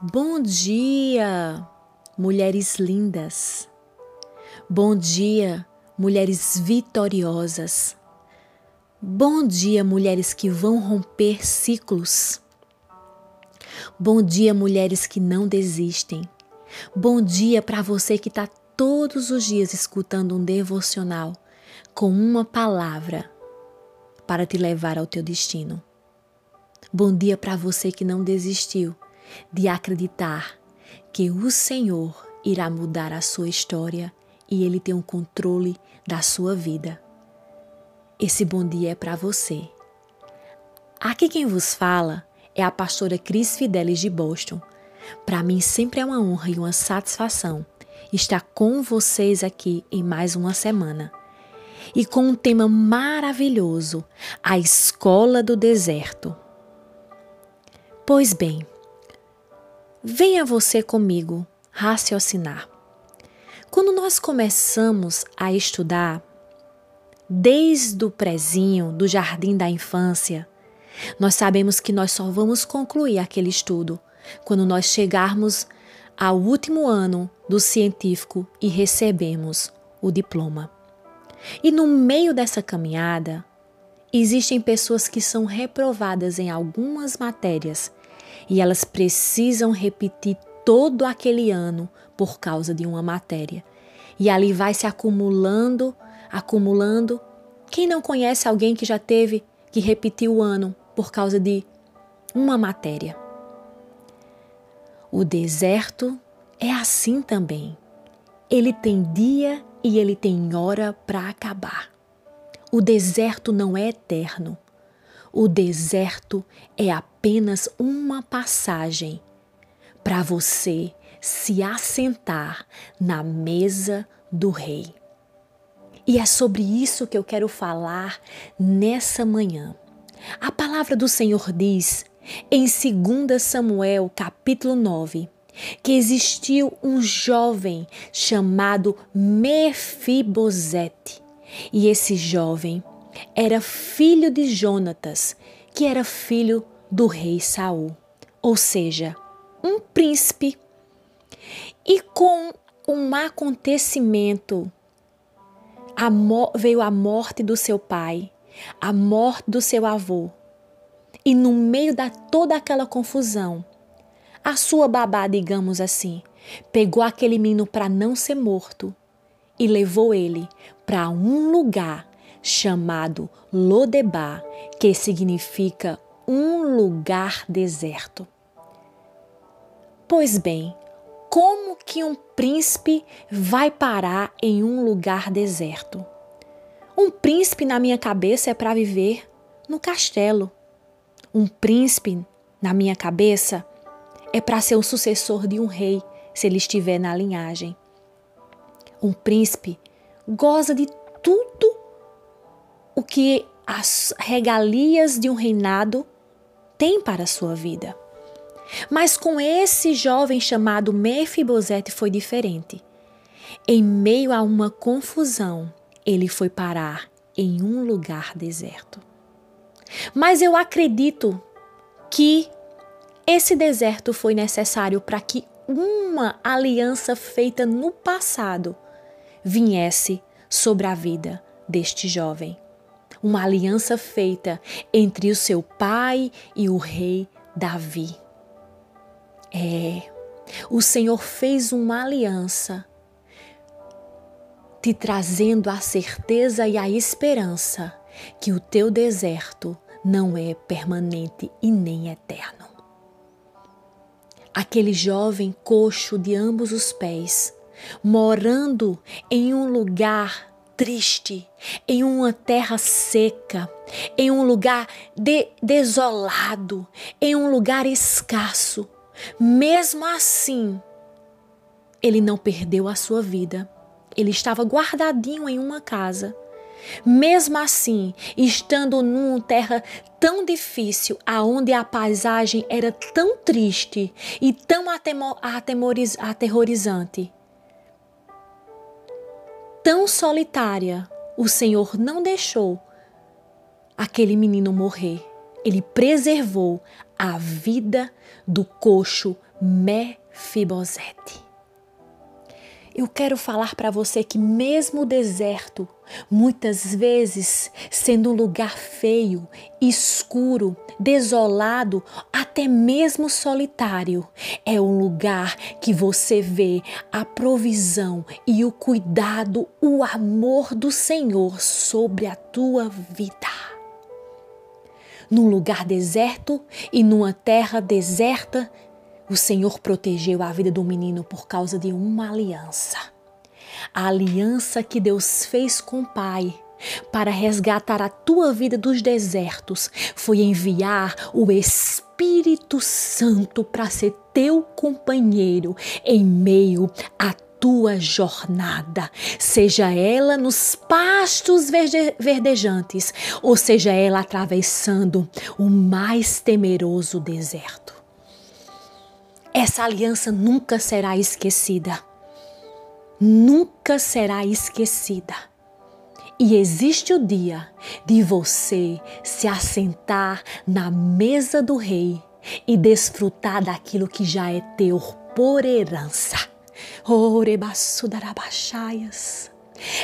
Bom dia, mulheres lindas. Bom dia, mulheres vitoriosas. Bom dia, mulheres que vão romper ciclos. Bom dia, mulheres que não desistem. Bom dia para você que está todos os dias escutando um devocional com uma palavra para te levar ao teu destino. Bom dia para você que não desistiu de acreditar que o Senhor irá mudar a sua história e Ele tem o controle da sua vida. Esse bom dia é para você. Aqui quem vos fala é a pastora Cris Fidelis de Boston. Para mim sempre é uma honra e uma satisfação estar com vocês aqui em mais uma semana. E com um tema maravilhoso, a escola do deserto. Pois bem, venha você comigo raciocinar. Quando nós começamos a estudar, desde o prezinho, do jardim da infância, nós sabemos que nós só vamos concluir aquele estudo quando nós chegarmos ao último ano do científico e recebemos o diploma. E no meio dessa caminhada, existem pessoas que são reprovadas em algumas matérias e elas precisam repetir todo aquele ano por causa de uma matéria. E ali vai se acumulando, acumulando. Quem não conhece alguém que já teve que repetir o ano por causa de uma matéria? O deserto é assim também. Ele tem dia e ele tem hora para acabar. O deserto não é eterno. O deserto é apenas uma passagem para você se assentar na mesa do rei. E é sobre isso que eu quero falar nessa manhã. A palavra do Senhor diz em 2 Samuel, capítulo 9, que existiu um jovem chamado Mefibosete. E esse jovem era filho de Jonatas, que era filho do rei Saul, ou seja, um príncipe. E com um acontecimento a veio a morte do seu pai, a morte do seu avô, e no meio da toda aquela confusão, a sua babá, digamos assim, pegou aquele menino para não ser morto e levou ele para um lugar chamado Lodebar, que significa um lugar deserto. Pois bem, como que um príncipe vai parar em um lugar deserto? Um príncipe, na minha cabeça, é para viver no castelo, um príncipe, na minha cabeça, é para ser o sucessor de um rei, se ele estiver na linhagem. Um príncipe goza de tudo que as regalias de um reinado têm para a sua vida. Mas com esse jovem chamado Mefibosete foi diferente. Em meio a uma confusão, ele foi parar em um lugar deserto. Mas eu acredito que esse deserto foi necessário para que uma aliança feita no passado viesse sobre a vida deste jovem. Uma aliança feita entre o seu pai e o rei Davi. É, o Senhor fez uma aliança te trazendo a certeza e a esperança que o teu deserto não é permanente e nem eterno. Aquele jovem coxo de ambos os pés, morando em um lugar triste, em uma terra seca, em um lugar de, desolado, em um lugar escasso. Mesmo assim, ele não perdeu a sua vida. Ele estava guardadinho em uma casa mesmo assim, estando numa terra tão difícil, aonde a paisagem era tão triste e tão aterrorizante, tão solitária, o Senhor não deixou aquele menino morrer. Ele preservou a vida do coxo Mefibosete. Eu quero falar para você que mesmo o deserto, muitas vezes sendo um lugar feio, escuro, desolado, até mesmo solitário, é um lugar que você vê a provisão e o cuidado, o amor do Senhor sobre a tua vida. Num lugar deserto e numa terra deserta, o Senhor protegeu a vida do menino por causa de uma aliança. A aliança que Deus fez com o Pai para resgatar a tua vida dos desertos foi enviar o Espírito Santo para ser teu companheiro em meio a tua jornada, seja ela nos pastos verde verdejantes, ou seja ela atravessando o mais temeroso deserto. Essa aliança nunca será esquecida. Nunca será esquecida. E existe o dia de você se assentar na mesa do rei e desfrutar daquilo que já é teu por herança.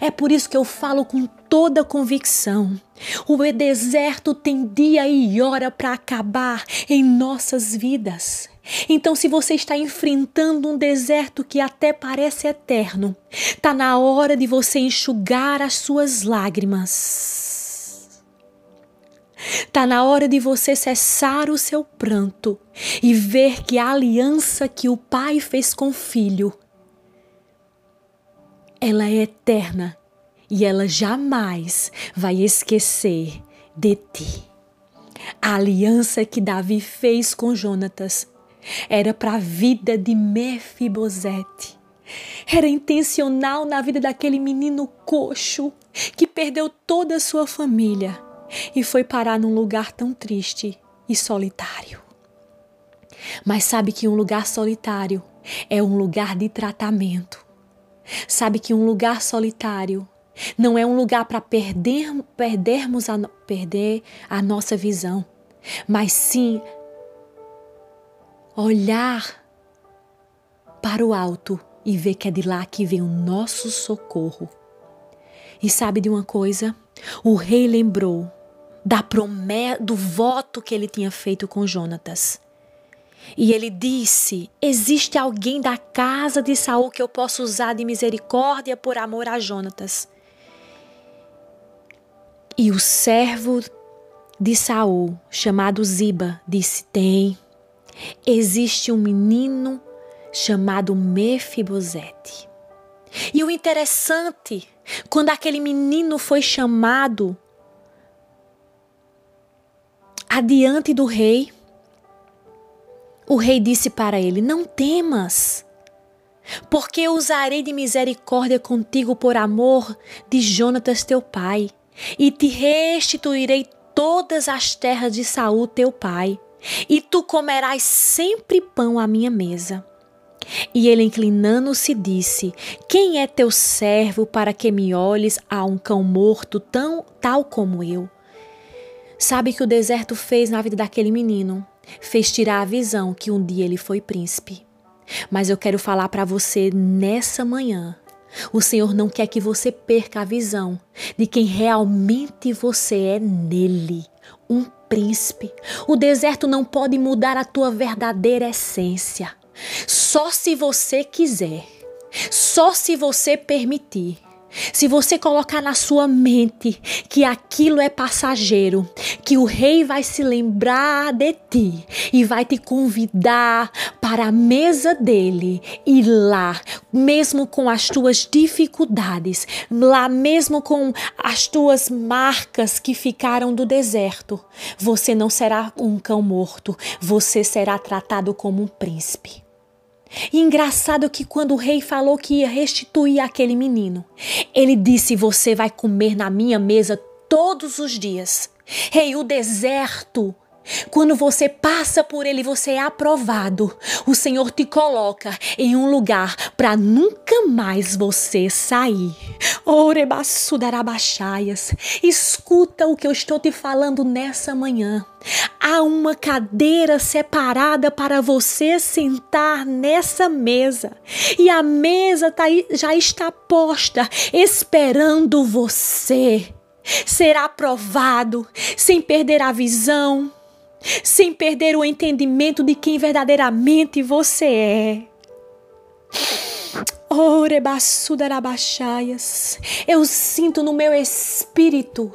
É por isso que eu falo com toda convicção. O deserto tem dia e hora para acabar em nossas vidas. Então, se você está enfrentando um deserto que até parece eterno, está na hora de você enxugar as suas lágrimas. Está na hora de você cessar o seu pranto e ver que a aliança que o pai fez com o filho ela é eterna e ela jamais vai esquecer de ti. A aliança que Davi fez com Jonatas era para a vida de Mefibosete. Era intencional na vida daquele menino coxo que perdeu toda a sua família e foi parar num lugar tão triste e solitário. Mas sabe que um lugar solitário é um lugar de tratamento. Sabe que um lugar solitário não é um lugar para perder, perdermos a, perder a nossa visão, mas sim olhar para o alto e ver que é de lá que vem o nosso socorro. E sabe de uma coisa? O rei lembrou da promessa, do voto que ele tinha feito com Jonatas. E ele disse: Existe alguém da casa de Saul que eu possa usar de misericórdia por amor a Jonatas. E o servo de Saul, chamado Ziba, disse: Tem. Existe um menino chamado Mefibosete. E o interessante, quando aquele menino foi chamado adiante do rei, o rei disse para ele: Não temas, porque eu usarei de misericórdia contigo por amor de Jonatas teu pai, e te restituirei todas as terras de Saul teu pai, e tu comerás sempre pão à minha mesa. E ele, inclinando-se, disse: Quem é teu servo para que me olhes a um cão morto tão tal como eu? Sabe que o deserto fez na vida daquele menino? fez tirar a visão que um dia ele foi príncipe. Mas eu quero falar para você nessa manhã. O Senhor não quer que você perca a visão de quem realmente você é nele, um príncipe. O deserto não pode mudar a tua verdadeira essência. Só se você quiser, só se você permitir. Se você colocar na sua mente que aquilo é passageiro, que o rei vai se lembrar de ti e vai te convidar para a mesa dele e lá, mesmo com as tuas dificuldades, lá mesmo com as tuas marcas que ficaram do deserto, você não será um cão morto, você será tratado como um príncipe. E engraçado que quando o rei falou que ia restituir aquele menino, ele disse: Você vai comer na minha mesa todos os dias. Rei, o deserto Quando você passa por ele, você é aprovado. O Senhor te coloca em um lugar para nunca mais você sair. Orebassudarabachaias. Escuta o que eu estou te falando nessa manhã. Há uma cadeira separada para você sentar nessa mesa. E a mesa tá, já está posta, esperando você. Será aprovado, sem perder a visão, sem perder o entendimento de quem verdadeiramente você é. Orebassudarabachaias. Eu sinto no meu espírito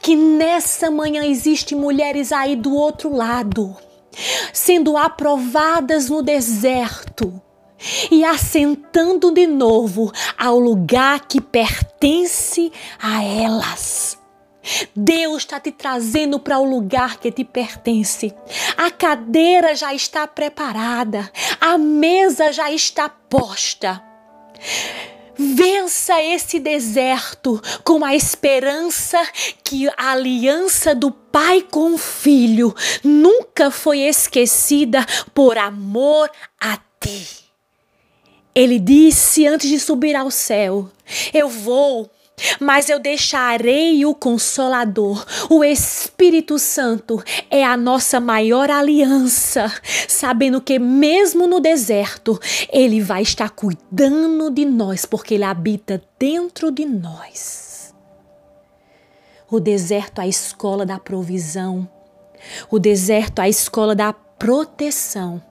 que nessa manhã existem mulheres aí do outro lado, sendo aprovadas no deserto e assentando de novo ao lugar que pertence a elas. Deus está te trazendo para o lugar que te pertence. A cadeira já está preparada, a mesa já está posta. Vença esse deserto com a esperança que a aliança do pai com o filho nunca foi esquecida por amor a ti. Ele disse antes de subir ao céu: Eu vou mas eu deixarei o Consolador, o Espírito Santo, é a nossa maior aliança, sabendo que mesmo no deserto, Ele vai estar cuidando de nós, porque Ele habita dentro de nós. O deserto é a escola da provisão, o deserto é a escola da proteção.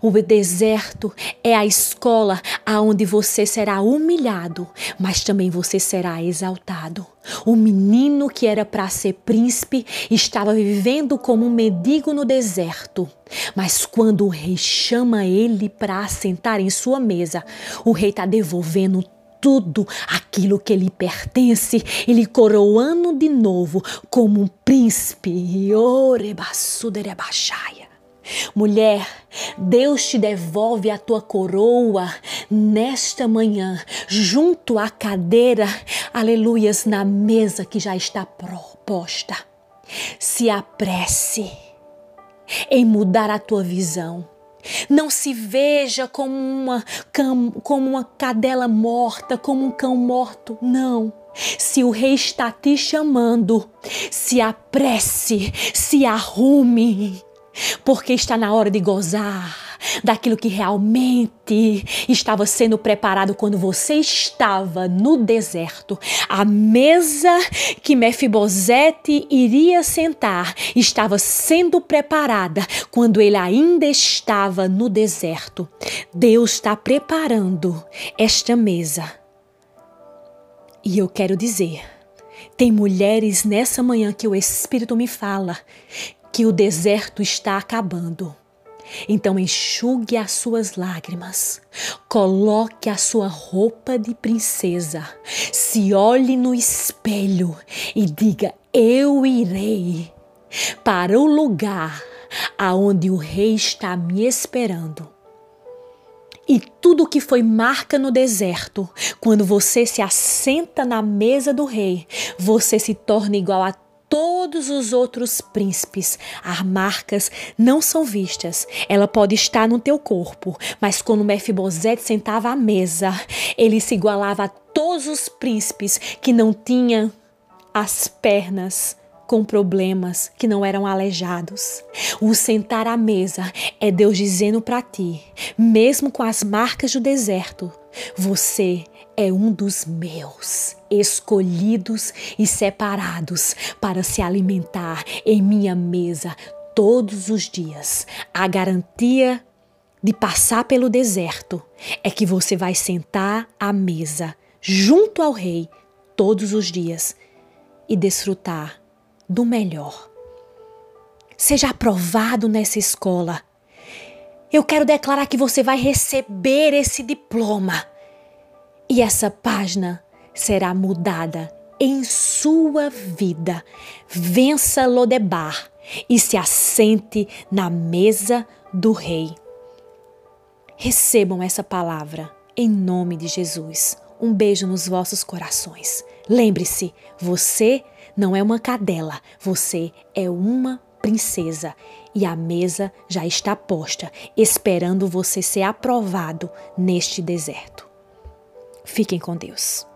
O deserto é a escola aonde você será humilhado, mas também você será exaltado. O menino que era para ser príncipe estava vivendo como um mendigo no deserto. Mas quando o rei chama ele para assentar em sua mesa, o rei está devolvendo tudo aquilo que lhe pertence, ele coroando de novo como um príncipe. Orebassuderebaxaia. Mulher, Deus te devolve a tua coroa nesta manhã, junto à cadeira, aleluias, na mesa que já está proposta. Se apresse em mudar a tua visão. Não se veja como uma, como uma cadela morta, como um cão morto. Não. Se o rei está te chamando, se apresse, se arrume porque está na hora de gozar daquilo que realmente estava sendo preparado quando você estava no deserto. A mesa que Mefibosete iria sentar estava sendo preparada quando ele ainda estava no deserto. Deus está preparando esta mesa. E eu quero dizer, tem mulheres nessa manhã que o Espírito me fala que o deserto está acabando. Então enxugue as suas lágrimas, coloque a sua roupa de princesa, se olhe no espelho e diga: Eu irei para o lugar aonde o rei está me esperando. E tudo que foi marca no deserto, quando você se assenta na mesa do rei, você se torna igual a todos os outros príncipes. As marcas não são vistas. Ela pode estar no teu corpo, mas quando Mefibosete sentava à mesa, ele se igualava a todos os príncipes que não tinham as pernas com problemas, que não eram aleijados. O sentar à mesa é Deus dizendo para ti, mesmo com as marcas do deserto, você é um dos meus, escolhidos e separados para se alimentar em minha mesa todos os dias. A garantia de passar pelo deserto é que você vai sentar à mesa junto ao Rei todos os dias e desfrutar do melhor. Seja aprovado nessa escola. Eu quero declarar que você vai receber esse diploma e essa página será mudada em sua vida. Vença Lodebar e se assente na mesa do rei. Recebam essa palavra em nome de Jesus. Um beijo nos vossos corações. Lembre-se, você não é uma cadela, você é uma princesa e a mesa já está posta, esperando você ser aprovado neste deserto. Fiquem com Deus.